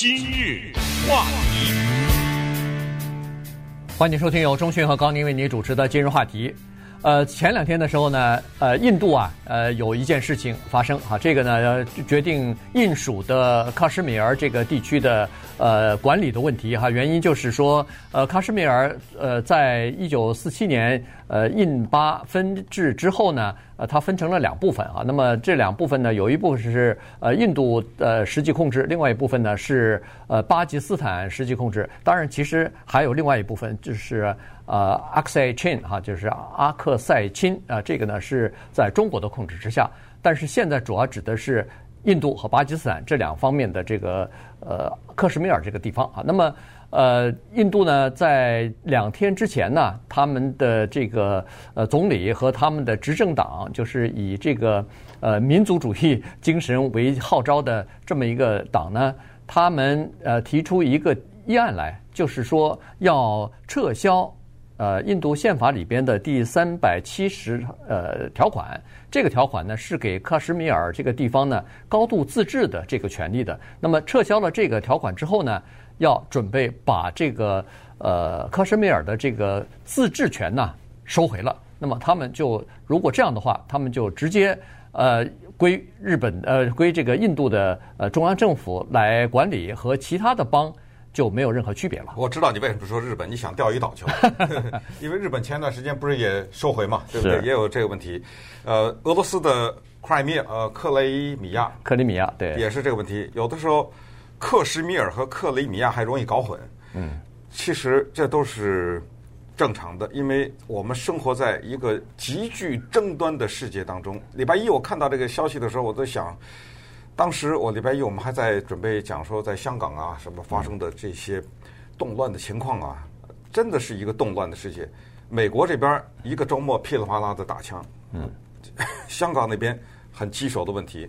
今日话题，欢迎收听由钟讯和高宁为您主持的今日话题。呃，前两天的时候呢，呃，印度啊，呃，有一件事情发生啊，这个呢，决定印属的喀什米尔这个地区的呃管理的问题哈。原因就是说，呃，喀什米尔呃，在一九四七年呃印巴分治之后呢，呃，它分成了两部分啊。那么这两部分呢，有一部分是呃印度呃实际控制，另外一部分呢是呃巴基斯坦实际控制。当然，其实还有另外一部分就是。呃，阿克塞钦哈，就是阿克塞钦啊，这个呢是在中国的控制之下，但是现在主要指的是印度和巴基斯坦这两方面的这个呃克什米尔这个地方啊。那么呃，印度呢在两天之前呢，他们的这个呃总理和他们的执政党，就是以这个呃民族主义精神为号召的这么一个党呢，他们呃提出一个议案来，就是说要撤销。呃，印度宪法里边的第三百七十呃条款，这个条款呢是给喀什米尔这个地方呢高度自治的这个权利的。那么撤销了这个条款之后呢，要准备把这个呃克什米尔的这个自治权呢收回了。那么他们就如果这样的话，他们就直接呃归日本呃归这个印度的呃中央政府来管理，和其他的邦。就没有任何区别了。我知道你为什么说日本，你想钓鱼岛去了，因为日本前段时间不是也收回嘛，对不对？也有这个问题。呃，俄罗斯的克里米亚，呃，克雷米亚，克里米亚，对，也是这个问题。有的时候，克什米尔和克里米亚还容易搞混。嗯，其实这都是正常的，因为我们生活在一个极具争端的世界当中。礼拜一我看到这个消息的时候，我在想。当时我礼拜一我们还在准备讲说，在香港啊什么发生的这些动乱的情况啊，真的是一个动乱的世界。美国这边一个周末噼里啪啦的打枪，嗯，香港那边很棘手的问题。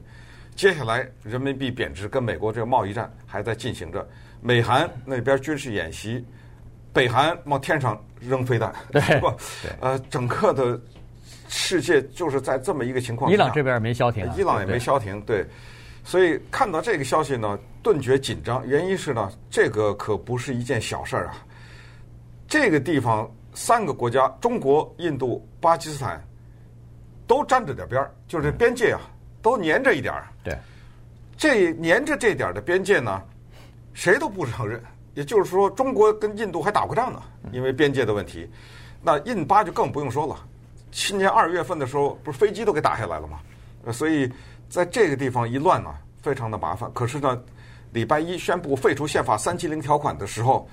接下来人民币贬值，跟美国这个贸易战还在进行着。美韩那边军事演习，北韩往天上扔飞弹，对，呃，整个的世界就是在这么一个情况下。伊朗这边没消停，伊朗也没消停，对。所以看到这个消息呢，顿觉紧张。原因是呢，这个可不是一件小事儿啊。这个地方三个国家，中国、印度、巴基斯坦，都沾着点边儿，就是边界啊，都粘着一点儿。这粘着这点的边界呢，谁都不承认。也就是说，中国跟印度还打过仗呢，因为边界的问题。那印巴就更不用说了。去年二月份的时候，不是飞机都给打下来了吗？所以。在这个地方一乱呢，非常的麻烦。可是呢，礼拜一宣布废除宪法三七零条款的时候，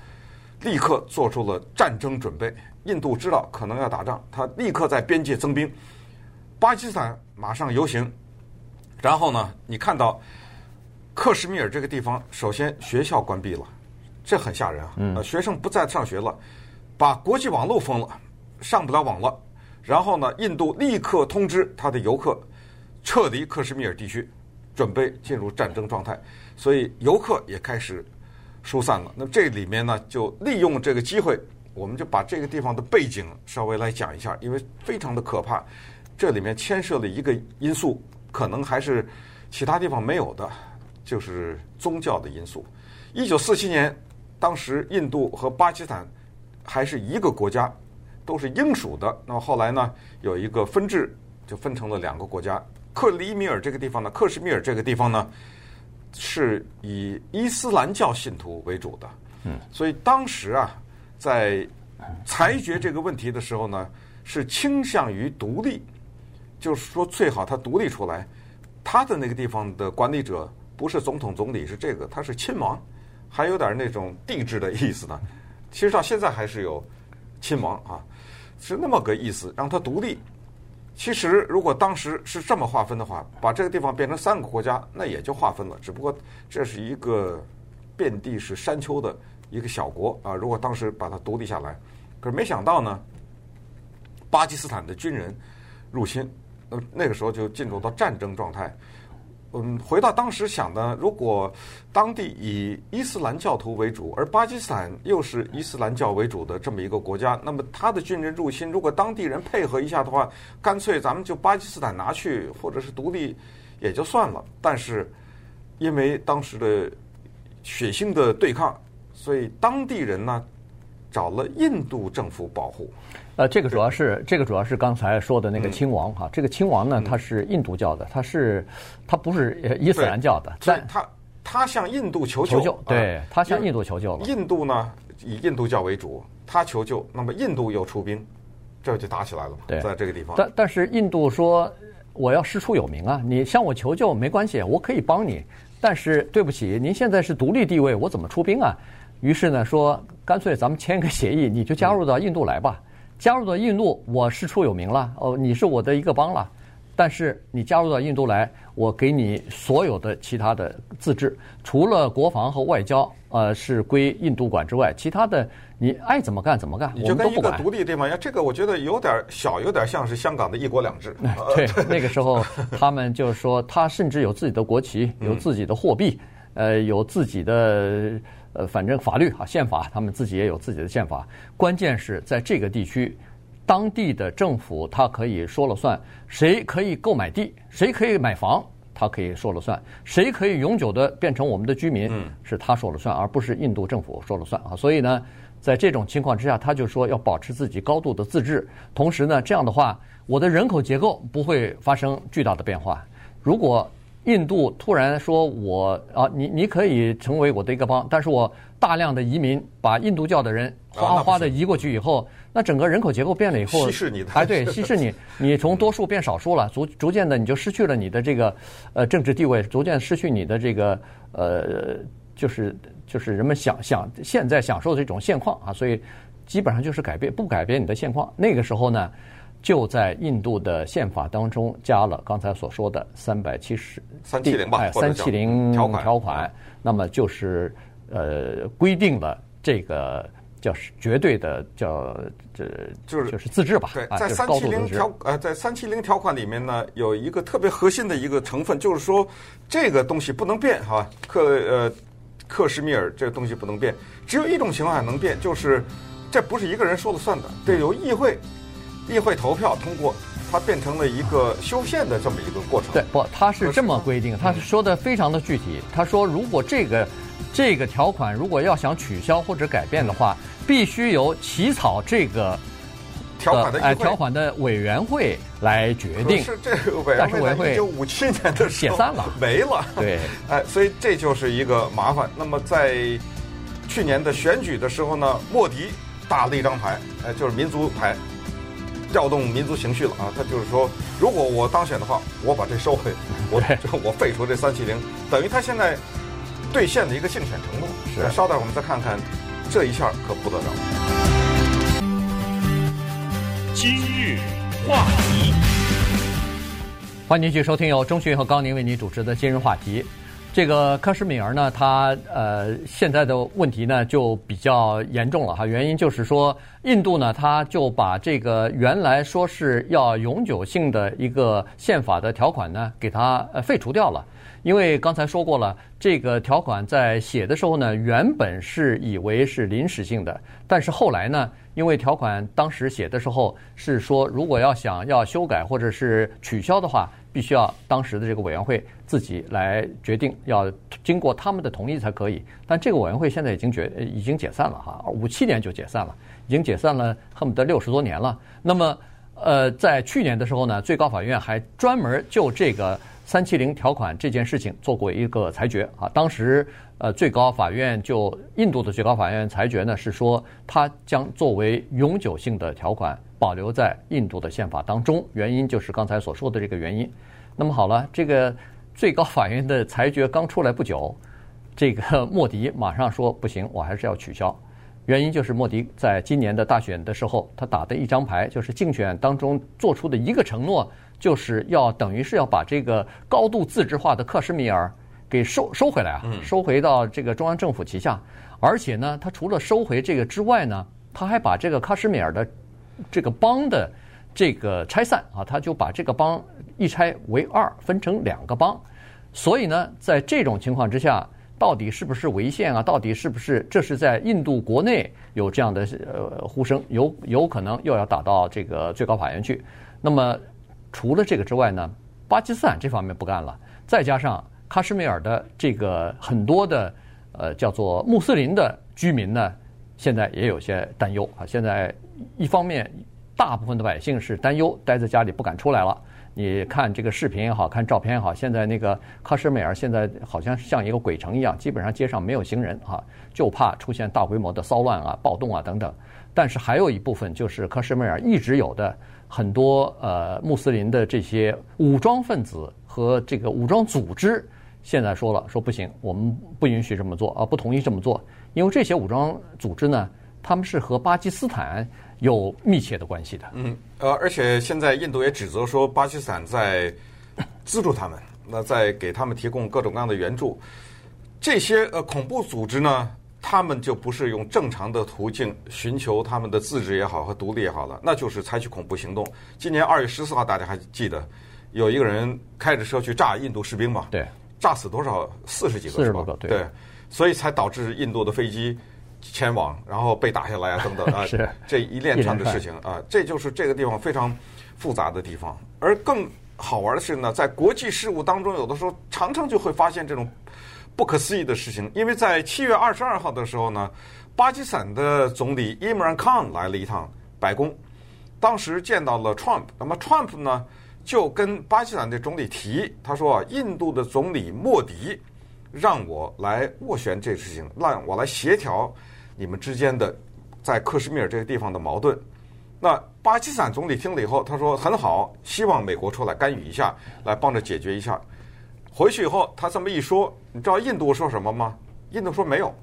立刻做出了战争准备。印度知道可能要打仗，他立刻在边界增兵。巴基斯坦马上游行。然后呢，你看到克什米尔这个地方，首先学校关闭了，这很吓人啊！呃，学生不再上学了，把国际网络封了，上不了网了。然后呢，印度立刻通知他的游客。撤离克什米尔地区，准备进入战争状态，所以游客也开始疏散了。那么这里面呢，就利用这个机会，我们就把这个地方的背景稍微来讲一下，因为非常的可怕。这里面牵涉了一个因素，可能还是其他地方没有的，就是宗教的因素。一九四七年，当时印度和巴基斯坦还是一个国家，都是英属的。那么后来呢，有一个分治，就分成了两个国家。克里米尔这个地方呢，克什米尔这个地方呢，是以伊斯兰教信徒为主的。嗯，所以当时啊，在裁决这个问题的时候呢，是倾向于独立，就是说最好他独立出来。他的那个地方的管理者不是总统总理，是这个，他是亲王，还有点那种帝制的意思呢。其实到现在还是有亲王啊，是那么个意思，让他独立。其实，如果当时是这么划分的话，把这个地方变成三个国家，那也就划分了。只不过这是一个遍地是山丘的一个小国啊。如果当时把它独立下来，可是没想到呢，巴基斯坦的军人入侵，那那个时候就进入到战争状态。嗯，回到当时想的，如果当地以伊斯兰教徒为主，而巴基斯坦又是伊斯兰教为主的这么一个国家，那么他的军人入侵，如果当地人配合一下的话，干脆咱们就巴基斯坦拿去，或者是独立也就算了。但是因为当时的血腥的对抗，所以当地人呢找了印度政府保护。呃，这个主要是这个主要是刚才说的那个亲王哈，这个亲王呢，他是印度教的，他是他不是伊斯兰教的，但他他向印度求救，对，他向印度求救了。印度呢以印度教为主，他求救，那么印度又出兵，这就打起来了嘛。对，在这个地方。但但是印度说我要师出有名啊，你向我求救没关系，我可以帮你。但是对不起，您现在是独立地位，我怎么出兵啊？于是呢，说干脆咱们签个协议，你就加入到印度来吧。加入到印度，我师出有名了哦，你是我的一个帮了。但是你加入到印度来，我给你所有的其他的自治，除了国防和外交，呃，是归印度管之外，其他的你爱怎么干怎么干，你就跟一个独立地方，这个我觉得有点小，有点像是香港的一国两制。对，那个时候他们就是说，他甚至有自己的国旗，有自己的货币，呃，有自己的呃，反正法律啊，宪法，他们自己也有自己的宪法。关键是在这个地区。当地的政府他可以说了算，谁可以购买地，谁可以买房，他可以说了算，谁可以永久的变成我们的居民，是他说了算，而不是印度政府说了算啊。所以呢，在这种情况之下，他就说要保持自己高度的自治，同时呢，这样的话，我的人口结构不会发生巨大的变化。如果印度突然说我啊，你你可以成为我的一个邦，但是我大量的移民把印度教的人哗哗的移过去以后。那整个人口结构变了以后，稀释你的，哎，对，稀释你，你从多数变少数了，逐逐渐的你就失去了你的这个呃政治地位，逐渐失去你的这个呃就是就是人们想想现在享受的这种现况啊，所以基本上就是改变不改变你的现况。那个时候呢，就在印度的宪法当中加了刚才所说的三百七十三七零吧，哎，三七零条款，那么就是呃规定了这个。叫是绝对的叫这就是就是自治吧？对，在三七零条呃，在三七零条款里面呢，有一个特别核心的一个成分，就是说这个东西不能变哈。克呃克什米尔这个东西不能变，只有一种情况下能变，就是这不是一个人说了算的，得由议会议会投票通过，它变成了一个修宪的这么一个过程。对，不，他是这么规定，他是说的非常的具体。他说，如果这个这个条款如果要想取消或者改变的话，必须由起草这个条款的哎条款的委员会来决定。是这个委员会，一九五七年的时候解散了，没了。对，哎，所以这就是一个麻烦。那么在去年的选举的时候呢，莫迪打了一张牌，哎，就是民族牌，调动民族情绪了啊。他就是说，如果我当选的话，我把这收回，我就我废除这三七零，等于他现在兑现的一个竞选承诺。是，稍待我们再看看。这一下可不得了！今日话题，欢迎继续收听由钟迅和高宁为您主持的今日话题。这个喀什米尔呢，它呃现在的问题呢就比较严重了哈。原因就是说，印度呢，它就把这个原来说是要永久性的一个宪法的条款呢，给它呃废除掉了。因为刚才说过了，这个条款在写的时候呢，原本是以为是临时性的，但是后来呢，因为条款当时写的时候是说，如果要想要修改或者是取消的话，必须要当时的这个委员会自己来决定，要经过他们的同意才可以。但这个委员会现在已经决已经解散了哈，五七年就解散了，已经解散了恨不得六十多年了。那么，呃，在去年的时候呢，最高法院还专门就这个。三七零条款这件事情做过一个裁决啊，当时呃最高法院就印度的最高法院裁决呢是说，它将作为永久性的条款保留在印度的宪法当中，原因就是刚才所说的这个原因。那么好了，这个最高法院的裁决刚出来不久，这个 莫迪马上说不行，我还是要取消。原因就是莫迪在今年的大选的时候，他打的一张牌就是竞选当中做出的一个承诺。就是要等于是要把这个高度自治化的克什米尔给收收回来啊，收回到这个中央政府旗下。而且呢，他除了收回这个之外呢，他还把这个喀什米尔的这个邦的这个拆散啊，他就把这个邦一拆为二，分成两个邦。所以呢，在这种情况之下，到底是不是违宪啊？到底是不是这是在印度国内有这样的呃呼声？有有可能又要打到这个最高法院去。那么。除了这个之外呢，巴基斯坦这方面不干了，再加上喀什米尔的这个很多的呃叫做穆斯林的居民呢，现在也有些担忧啊。现在一方面，大部分的百姓是担忧，待在家里不敢出来了。你看这个视频也好看照片也好，现在那个喀什米尔现在好像像一个鬼城一样，基本上街上没有行人啊，就怕出现大规模的骚乱啊、暴动啊等等。但是还有一部分就是喀什米尔一直有的很多呃穆斯林的这些武装分子和这个武装组织，现在说了说不行，我们不允许这么做啊，不同意这么做，因为这些武装组织呢，他们是和巴基斯坦。有密切的关系的。嗯，呃，而且现在印度也指责说巴基斯坦在资助他们，那在给他们提供各种各样的援助。这些呃恐怖组织呢，他们就不是用正常的途径寻求他们的自治也好和独立也好了，那就是采取恐怖行动。今年二月十四号，大家还记得有一个人开着车去炸印度士兵嘛？对，炸死多少？四十几个，四十多个，对，对，所以才导致印度的飞机。前往，然后被打下来啊，等等 啊，这一连串的事情啊，这就是这个地方非常复杂的地方。而更好玩的是呢，在国际事务当中，有的时候常常就会发现这种不可思议的事情。因为在七月二十二号的时候呢，巴基斯坦的总理伊姆兰·康来了一趟白宫，当时见到了 Trump。那么 Trump 呢，就跟巴基斯坦的总理提，他说啊，印度的总理莫迪让我来斡旋这事情，让我来协调。你们之间的在克什米尔这个地方的矛盾，那巴基斯坦总理听了以后，他说很好，希望美国出来干预一下，来帮着解决一下。回去以后，他这么一说，你知道印度说什么吗？印度说没有，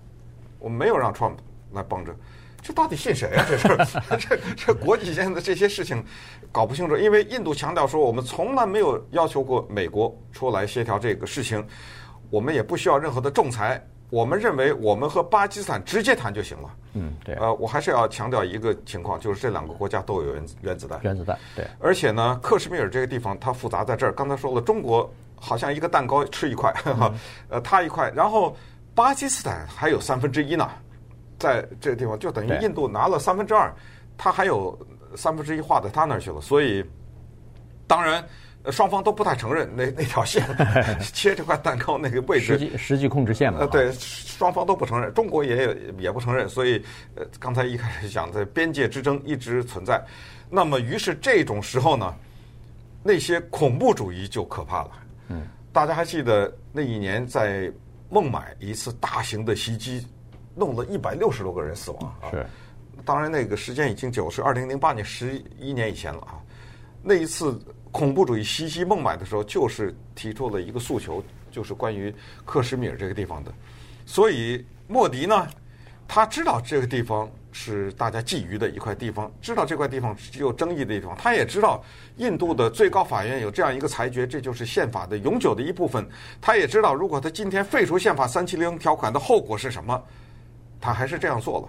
我没有让 Trump 来帮着。这到底信谁啊？这是 这这国际间的这些事情搞不清楚，因为印度强调说，我们从来没有要求过美国出来协调这个事情，我们也不需要任何的仲裁。我们认为，我们和巴基斯坦直接谈就行了。嗯，对。呃，我还是要强调一个情况，就是这两个国家都有原子原子弹。原子弹，对。而且呢，克什米尔这个地方它复杂在这儿。刚才说了，中国好像一个蛋糕吃一块，哈，呃，它一块，然后巴基斯坦还有三分之一呢，在这个地方就等于印度拿了三分之二，它还有三分之一划到他那儿去了。所以，当然。双方都不太承认那那条线 切这块蛋糕那个位置，实际实际控制线嘛？呃，对，双方都不承认，中国也也不承认，所以呃，刚才一开始讲的边界之争一直存在。那么，于是这种时候呢，那些恐怖主义就可怕了。嗯，大家还记得那一年在孟买一次大型的袭击，弄了一百六十多个人死亡啊。是，当然那个时间已经久，是二零零八年十一年以前了啊。那一次。恐怖主义袭击孟买的时候，就是提出了一个诉求，就是关于克什米尔这个地方的。所以莫迪呢，他知道这个地方是大家觊觎的一块地方，知道这块地方是有争议的地方。他也知道印度的最高法院有这样一个裁决，这就是宪法的永久的一部分。他也知道，如果他今天废除宪法三七零条款的后果是什么，他还是这样做了。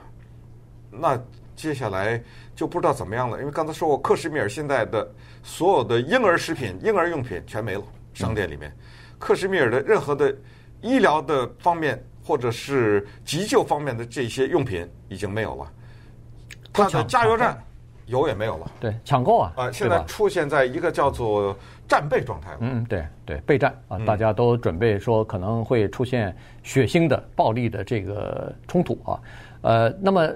那。接下来就不知道怎么样了，因为刚才说过，克什米尔现在的所有的婴儿食品、婴儿用品全没了，商店里面，克什米尔的任何的医疗的方面或者是急救方面的这些用品已经没有了，他的加油站油也没有了，对，抢购啊，啊，现在出现在一个叫做战备状态了，嗯，对对，备战啊，大家都准备说可能会出现血腥的、暴力的这个冲突啊，呃，那么。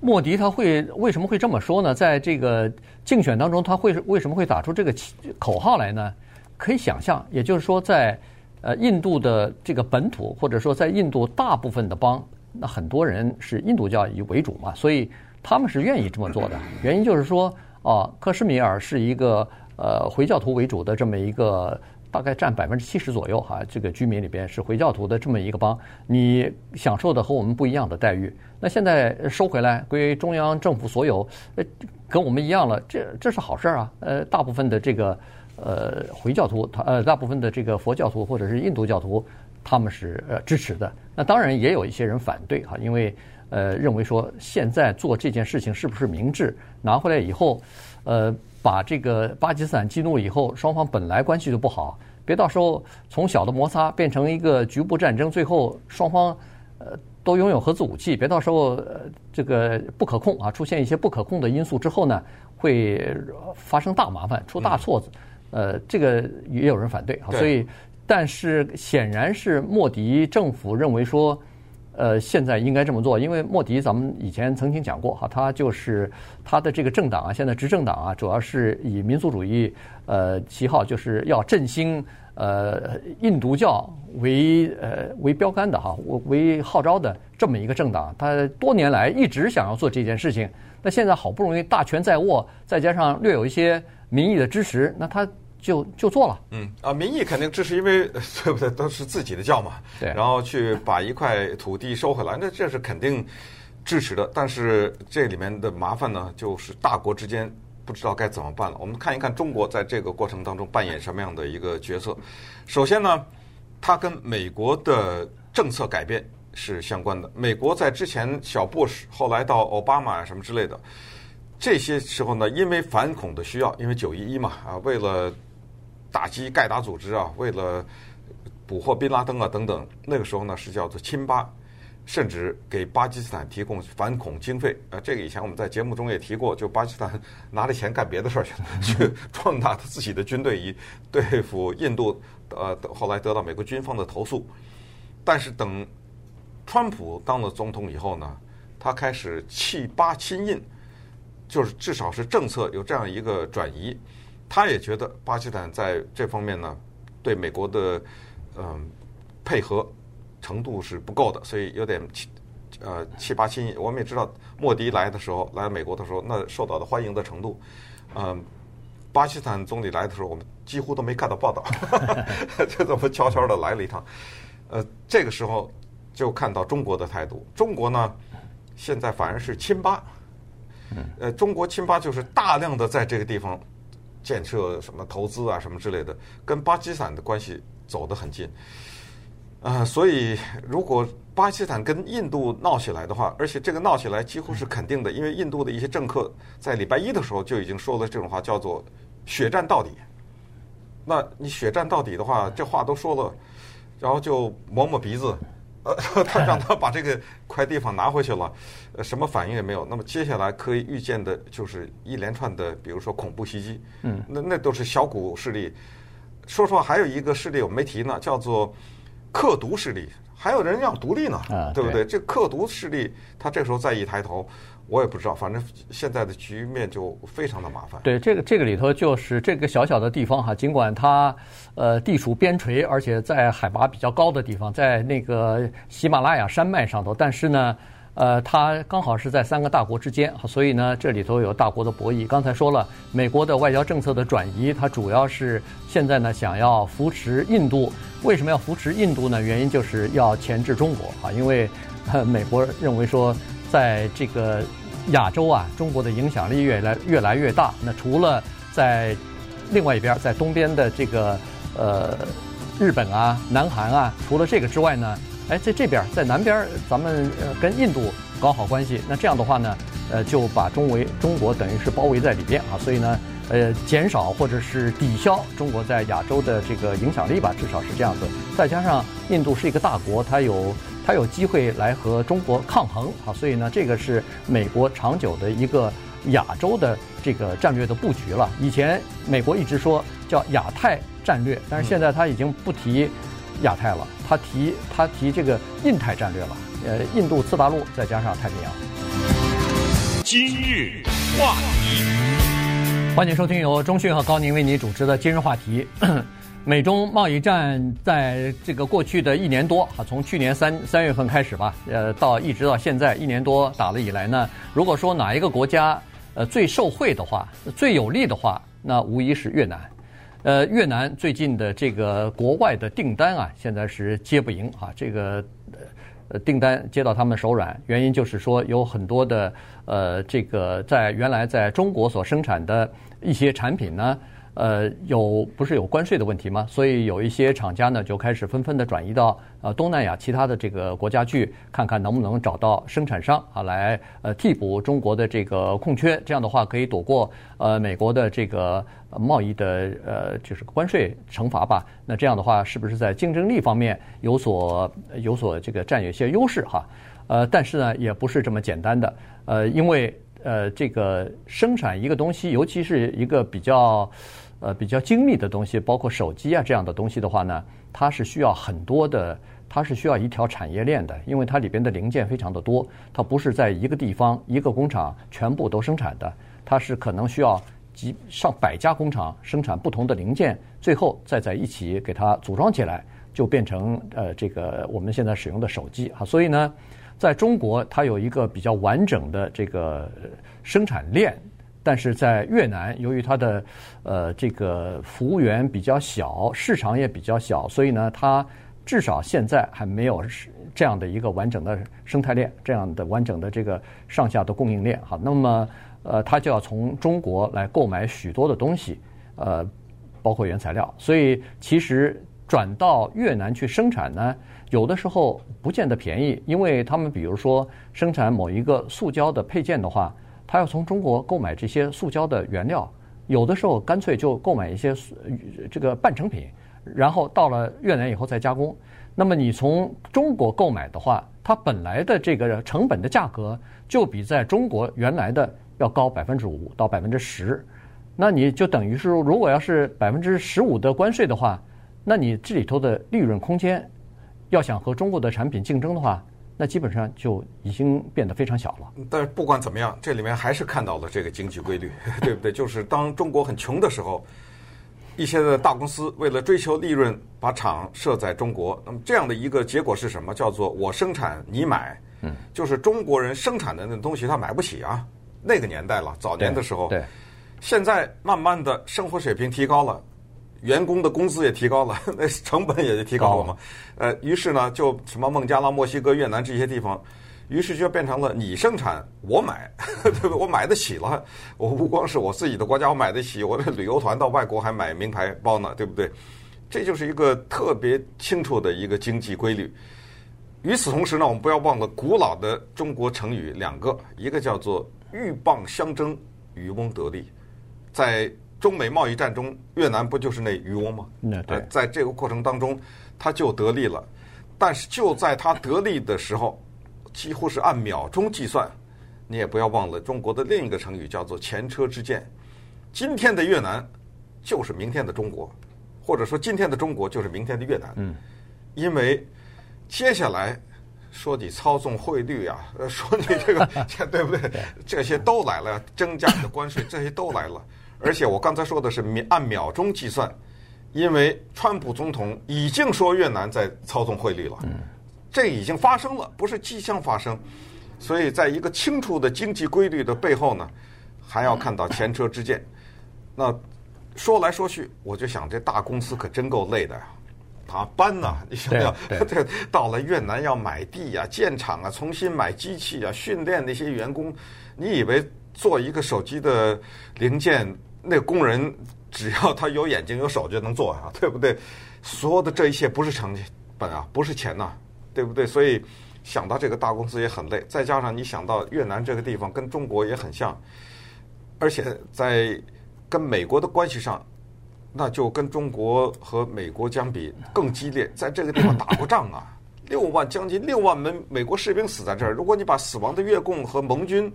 莫迪他会为什么会这么说呢？在这个竞选当中，他会为什么会打出这个口号来呢？可以想象，也就是说，在呃印度的这个本土，或者说在印度大部分的邦，那很多人是印度教以为主嘛，所以他们是愿意这么做的。原因就是说，啊，克什米尔是一个呃回教徒为主的这么一个。大概占百分之七十左右哈，这个居民里边是回教徒的这么一个邦，你享受的和我们不一样的待遇。那现在收回来归中央政府所有，呃，跟我们一样了，这这是好事儿啊。呃，大部分的这个呃回教徒，他呃大部分的这个佛教徒或者是印度教徒，他们是呃支持的。那当然也有一些人反对哈，因为呃认为说现在做这件事情是不是明智？拿回来以后，呃。把这个巴基斯坦激怒以后，双方本来关系就不好，别到时候从小的摩擦变成一个局部战争，最后双方呃都拥有核子武器，别到时候呃这个不可控啊，出现一些不可控的因素之后呢，会发生大麻烦，出大错子。呃，这个也有人反对啊，所以但是显然是莫迪政府认为说，呃，现在应该这么做，因为莫迪咱们以前曾经讲过哈，他就是他的这个政党啊，现在执政党啊，主要是以民族主义呃旗号，就是要振兴呃印度教为呃为标杆的哈，为号召的这么一个政党，他多年来一直想要做这件事情，那现在好不容易大权在握，再加上略有一些民意的支持，那他。就就做了，嗯啊，民意肯定支持，因为对不对？都是自己的教嘛，对。然后去把一块土地收回来，那这是肯定支持的。但是这里面的麻烦呢，就是大国之间不知道该怎么办了。我们看一看中国在这个过程当中扮演什么样的一个角色。首先呢，它跟美国的政策改变是相关的。美国在之前小布什，后来到奥巴马什么之类的，这些时候呢，因为反恐的需要，因为九一一嘛啊，为了打击盖达组织啊，为了捕获宾拉登啊等等，那个时候呢是叫做亲巴，甚至给巴基斯坦提供反恐经费。呃，这个以前我们在节目中也提过，就巴基斯坦拿着钱干别的事儿去了，去壮大他自己的军队以对付印度。呃，后来得到美国军方的投诉。但是等川普当了总统以后呢，他开始弃巴亲印，就是至少是政策有这样一个转移。他也觉得巴基斯坦在这方面呢，对美国的嗯配合程度是不够的，所以有点呃弃巴亲印。我们也知道，莫迪来的时候，来美国的时候，那受到的欢迎的程度，嗯，巴基斯坦总理来的时候，我们几乎都没看到报道，就 这么悄悄的来了一趟。呃，这个时候就看到中国的态度，中国呢现在反而是亲巴，呃，中国亲巴就是大量的在这个地方。建设什么投资啊，什么之类的，跟巴基斯坦的关系走得很近，啊、所以如果巴基斯坦跟印度闹起来的话，而且这个闹起来几乎是肯定的，因为印度的一些政客在礼拜一的时候就已经说了这种话，叫做“血战到底”。那你血战到底的话，这话都说了，然后就抹抹鼻子。呃，他让他把这个块地方拿回去了，呃，什么反应也没有。那么接下来可以预见的就是一连串的，比如说恐怖袭击，嗯，那那都是小股势力。说实话，还有一个势力我没提呢，叫做克独势力，还有人要独立呢，啊，对不对？这克独势力，他这时候再一抬头。我也不知道，反正现在的局面就非常的麻烦。对，这个这个里头就是这个小小的地方哈，尽管它呃地处边陲，而且在海拔比较高的地方，在那个喜马拉雅山脉上头，但是呢，呃，它刚好是在三个大国之间，所以呢，这里头有大国的博弈。刚才说了，美国的外交政策的转移，它主要是现在呢想要扶持印度。为什么要扶持印度呢？原因就是要钳制中国啊，因为美国认为说。在这个亚洲啊，中国的影响力越来越来越大。那除了在另外一边，在东边的这个呃日本啊、南韩啊，除了这个之外呢，哎，在这边，在南边，咱们呃跟印度搞好关系。那这样的话呢，呃，就把中围中国等于是包围在里边啊。所以呢，呃，减少或者是抵消中国在亚洲的这个影响力吧，至少是这样子。再加上印度是一个大国，它有。他有机会来和中国抗衡啊，所以呢，这个是美国长久的一个亚洲的这个战略的布局了。以前美国一直说叫亚太战略，但是现在他已经不提亚太了，他提他提这个印太战略了。呃，印度次大陆再加上太平洋。今日话题，欢迎收听由中讯和高宁为您主持的今日话题。美中贸易战在这个过去的一年多啊，从去年三三月份开始吧，呃，到一直到现在一年多打了以来呢，如果说哪一个国家呃最受惠的话，最有利的话，那无疑是越南。呃，越南最近的这个国外的订单啊，现在是接不赢啊，这个呃订单接到他们手软，原因就是说有很多的呃这个在原来在中国所生产的一些产品呢。呃，有不是有关税的问题吗？所以有一些厂家呢，就开始纷纷的转移到呃东南亚其他的这个国家去，看看能不能找到生产商啊，来呃替补中国的这个空缺。这样的话，可以躲过呃美国的这个贸易的呃就是关税惩罚吧。那这样的话，是不是在竞争力方面有所有所这个占有一些优势哈？呃，但是呢，也不是这么简单的。呃，因为呃这个生产一个东西，尤其是一个比较。呃，比较精密的东西，包括手机啊这样的东西的话呢，它是需要很多的，它是需要一条产业链的，因为它里边的零件非常的多，它不是在一个地方一个工厂全部都生产的，它是可能需要几上百家工厂生产不同的零件，最后再在一起给它组装起来，就变成呃这个我们现在使用的手机啊。所以呢，在中国它有一个比较完整的这个生产链。但是在越南，由于它的呃这个服务员比较小，市场也比较小，所以呢，它至少现在还没有这样的一个完整的生态链，这样的完整的这个上下的供应链。好，那么呃，它就要从中国来购买许多的东西，呃，包括原材料。所以其实转到越南去生产呢，有的时候不见得便宜，因为他们比如说生产某一个塑胶的配件的话。他要从中国购买这些塑胶的原料，有的时候干脆就购买一些这个半成品，然后到了越南以后再加工。那么你从中国购买的话，它本来的这个成本的价格就比在中国原来的要高百分之五到百分之十。那你就等于是，如果要是百分之十五的关税的话，那你这里头的利润空间，要想和中国的产品竞争的话。那基本上就已经变得非常小了。但是不管怎么样，这里面还是看到了这个经济规律，对不对？就是当中国很穷的时候，一些的大公司为了追求利润，把厂设在中国。那么这样的一个结果是什么？叫做我生产你买。嗯，就是中国人生产的那东西他买不起啊。那个年代了，早年的时候。对。现在慢慢的生活水平提高了。员工的工资也提高了，那成本也就提高了嘛。呃，于是呢，就什么孟加拉、墨西哥、越南这些地方，于是就变成了你生产我买，对不对？我买得起了。我不光是我自己的国家我买得起，我的旅游团到外国还买名牌包呢，对不对？这就是一个特别清楚的一个经济规律。与此同时呢，我们不要忘了古老的中国成语两个，一个叫做“鹬蚌相争，渔翁得利”，在。中美贸易战中，越南不就是那渔翁吗？那对，在这个过程当中，他就得利了。但是就在他得利的时候，几乎是按秒钟计算。你也不要忘了中国的另一个成语叫做前车之鉴。今天的越南就是明天的中国，或者说今天的中国就是明天的越南。嗯，因为接下来说你操纵汇率啊，说你这个 对不对？这些都来了，增加你的关税，这些都来了。而且我刚才说的是秒按秒钟计算，因为川普总统已经说越南在操纵汇率了，这已经发生了，不是即将发生。所以在一个清楚的经济规律的背后呢，还要看到前车之鉴。那说来说去，我就想这大公司可真够累的呀，啊搬呐，你想想，这到了越南要买地呀、建厂啊、重新买机器啊、训练那些员工，你以为做一个手机的零件？那工人只要他有眼睛有手就能做啊，对不对？所有的这一切不是成本啊，不是钱呐，对不对？所以想到这个大公司也很累，再加上你想到越南这个地方跟中国也很像，而且在跟美国的关系上，那就跟中国和美国相比更激烈，在这个地方打过仗啊，六万将近六万名美国士兵死在这儿，如果你把死亡的越共和盟军。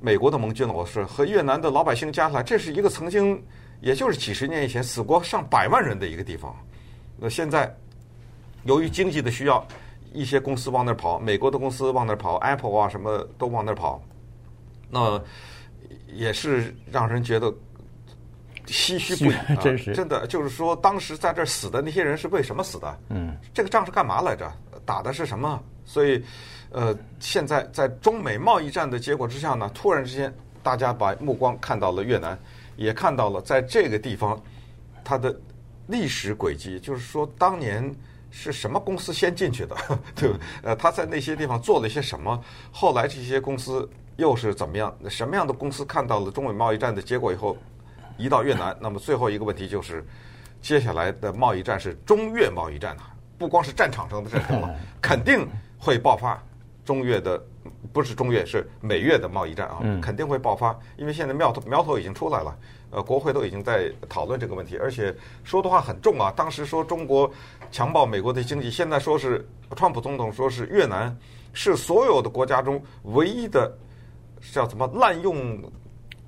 美国的盟军，我是和越南的老百姓加起来，这是一个曾经，也就是几十年以前死过上百万人的一个地方。那现在，由于经济的需要，一些公司往那儿跑，美国的公司往那儿跑，Apple 啊什么都往那儿跑，那也是让人觉得唏嘘不已啊！真是，真的就是说，当时在这儿死的那些人是为什么死的？嗯，这个仗是干嘛来着？打的是什么？所以。呃，现在在中美贸易战的结果之下呢，突然之间，大家把目光看到了越南，也看到了在这个地方它的历史轨迹，就是说当年是什么公司先进去的，对吧？呃，他在那些地方做了一些什么，后来这些公司又是怎么样？什么样的公司看到了中美贸易战的结果以后，移到越南？那么最后一个问题就是，接下来的贸易战是中越贸易战啊，不光是战场上的战争了，肯定会爆发。中越的不是中越，是美越的贸易战啊，肯定会爆发，因为现在苗头苗头已经出来了，呃，国会都已经在讨论这个问题，而且说的话很重啊。当时说中国强暴美国的经济，现在说是川普总统说是越南是所有的国家中唯一的叫什么滥用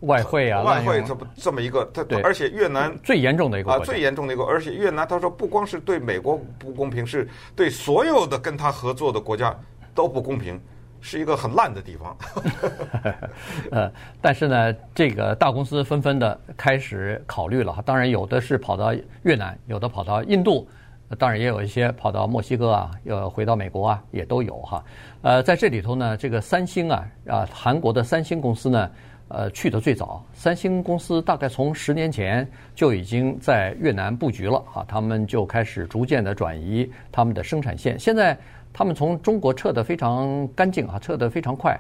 外汇啊，外汇这么这么一个，它而且越南最严重的一个啊，最严重的一个，而且越南他说不光是对美国不公平，是对所有的跟他合作的国家都不公平。是一个很烂的地方，呃，但是呢，这个大公司纷纷的开始考虑了哈。当然，有的是跑到越南，有的跑到印度，当然也有一些跑到墨西哥啊，要回到美国啊，也都有哈。呃，在这里头呢，这个三星啊，啊，韩国的三星公司呢，呃，去的最早。三星公司大概从十年前就已经在越南布局了啊，他们就开始逐渐的转移他们的生产线。现在。他们从中国撤得非常干净啊，撤得非常快。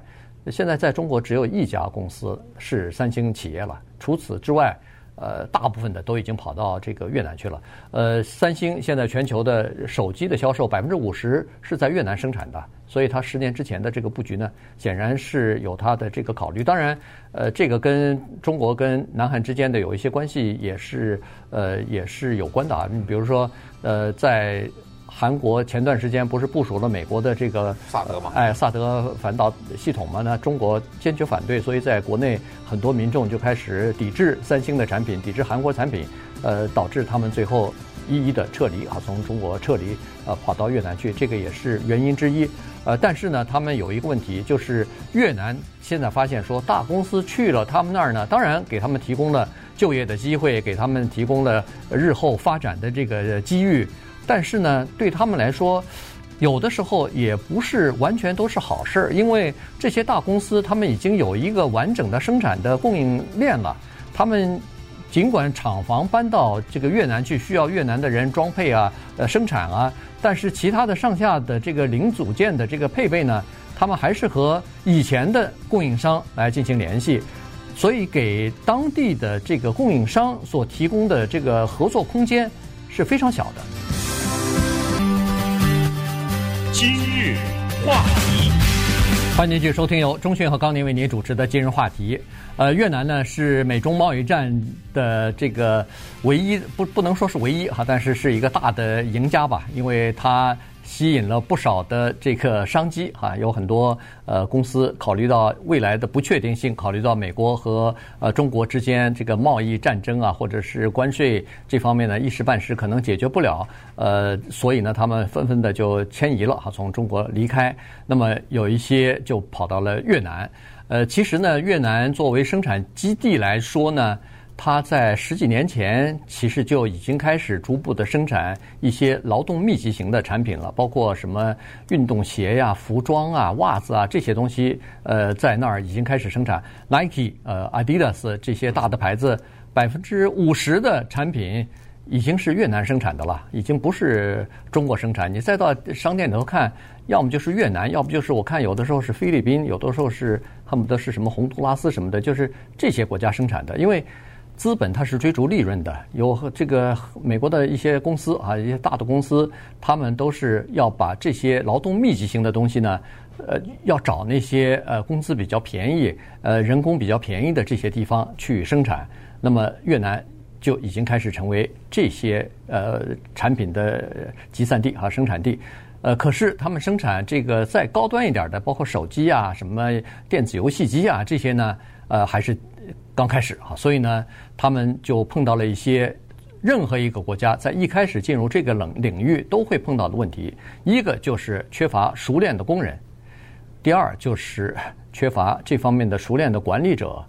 现在在中国只有一家公司是三星企业了，除此之外，呃，大部分的都已经跑到这个越南去了。呃，三星现在全球的手机的销售百分之五十是在越南生产的，所以它十年之前的这个布局呢，显然是有它的这个考虑。当然，呃，这个跟中国跟南韩之间的有一些关系也是呃也是有关的啊。你比如说，呃，在韩国前段时间不是部署了美国的这个萨德嘛？哎，萨德反导系统嘛？那中国坚决反对，所以在国内很多民众就开始抵制三星的产品，抵制韩国产品，呃，导致他们最后一一的撤离啊，从中国撤离，呃，跑到越南去，这个也是原因之一。呃，但是呢，他们有一个问题，就是越南现在发现说，大公司去了他们那儿呢，当然给他们提供了就业的机会，给他们提供了日后发展的这个机遇。但是呢，对他们来说，有的时候也不是完全都是好事儿，因为这些大公司他们已经有一个完整的生产的供应链了。他们尽管厂房搬到这个越南去，需要越南的人装配啊、呃生产啊，但是其他的上下的这个零组件的这个配备呢，他们还是和以前的供应商来进行联系，所以给当地的这个供应商所提供的这个合作空间是非常小的。今日话题，欢迎继续收听由钟讯和高宁为您主持的今日话题。呃，越南呢是美中贸易战的这个唯一，不不能说是唯一哈，但是是一个大的赢家吧，因为它。吸引了不少的这个商机哈，有很多呃公司考虑到未来的不确定性，考虑到美国和呃中国之间这个贸易战争啊，或者是关税这方面呢，一时半时可能解决不了，呃，所以呢，他们纷纷的就迁移了哈，从中国离开。那么有一些就跑到了越南，呃，其实呢，越南作为生产基地来说呢。它在十几年前其实就已经开始逐步的生产一些劳动密集型的产品了，包括什么运动鞋呀、服装啊、袜子啊这些东西，呃，在那儿已经开始生产。Nike、呃，Adidas 这些大的牌子，百分之五十的产品已经是越南生产的了，已经不是中国生产。你再到商店里头看，要么就是越南，要不就是我看有的时候是菲律宾，有的时候是恨不得是什么洪都拉斯什么的，就是这些国家生产的，因为。资本它是追逐利润的，有这个美国的一些公司啊，一些大的公司，他们都是要把这些劳动密集型的东西呢，呃，要找那些呃工资比较便宜、呃人工比较便宜的这些地方去生产。那么越南就已经开始成为这些呃产品的集散地啊，生产地。呃，可是他们生产这个再高端一点的，包括手机啊、什么电子游戏机啊这些呢，呃，还是。刚开始啊，所以呢，他们就碰到了一些任何一个国家在一开始进入这个冷领域都会碰到的问题。一个就是缺乏熟练的工人，第二就是 缺乏这方面的熟练的管理者，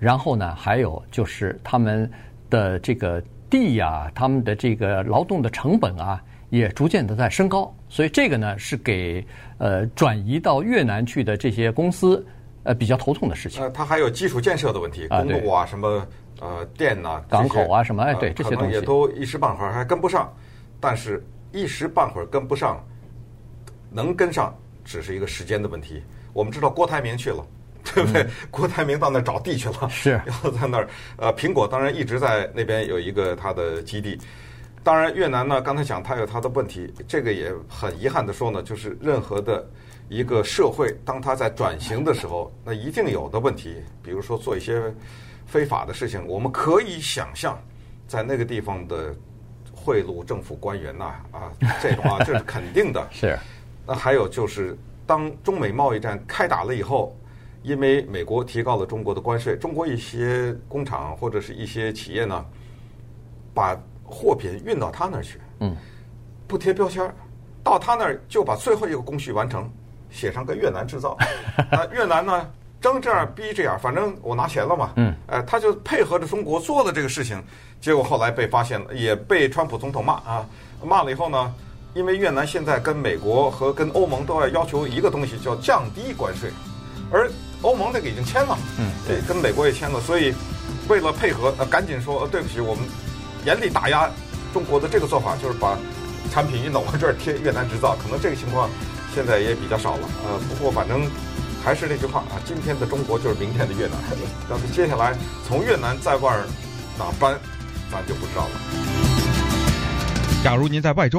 然后呢，还有就是他们的这个地呀，他们的这个劳动的成本啊，也逐渐的在升高。所以这个呢，是给呃转移到越南去的这些公司。呃，比较头痛的事情。呃，它还有基础建设的问题，公路啊，什么呃电呐、啊，港口啊，什么哎，对这些东西也都一时半会儿还跟不上。但是，一时半会儿跟不上，能跟上只是一个时间的问题。我们知道郭台铭去了，对不对？嗯、郭台铭到那儿找地去了，是要在那儿。呃，苹果当然一直在那边有一个它的基地。当然，越南呢，刚才讲它有它的问题，这个也很遗憾的说呢，就是任何的。一个社会，当它在转型的时候，那一定有的问题，比如说做一些非法的事情，我们可以想象，在那个地方的贿赂政府官员呐，啊，这种啊，这是肯定的。是。那还有就是，当中美贸易战开打了以后，因为美国提高了中国的关税，中国一些工厂或者是一些企业呢，把货品运到他那儿去，嗯，不贴标签儿，到他那儿就把最后一个工序完成，写上个越南制造，啊，越南呢争这样逼这样，反正我拿钱了嘛，嗯，呃，他就配合着中国做了这个事情，结果后来被发现了，也被川普总统骂啊，骂了以后呢，因为越南现在跟美国和跟欧盟都要要求一个东西，叫降低关税，而欧盟那个已经签了，嗯，对，跟美国也签了，所以为了配合，呃，赶紧说，呃，对不起，我们严厉打压中国的这个做法，就是把产品运到我这儿贴越南制造，可能这个情况现在也比较少了，呃，不过反正还是那句话啊，今天的中国就是明天的越南，但是接下来从越南再往哪搬，咱就不知道了。假如您在外州。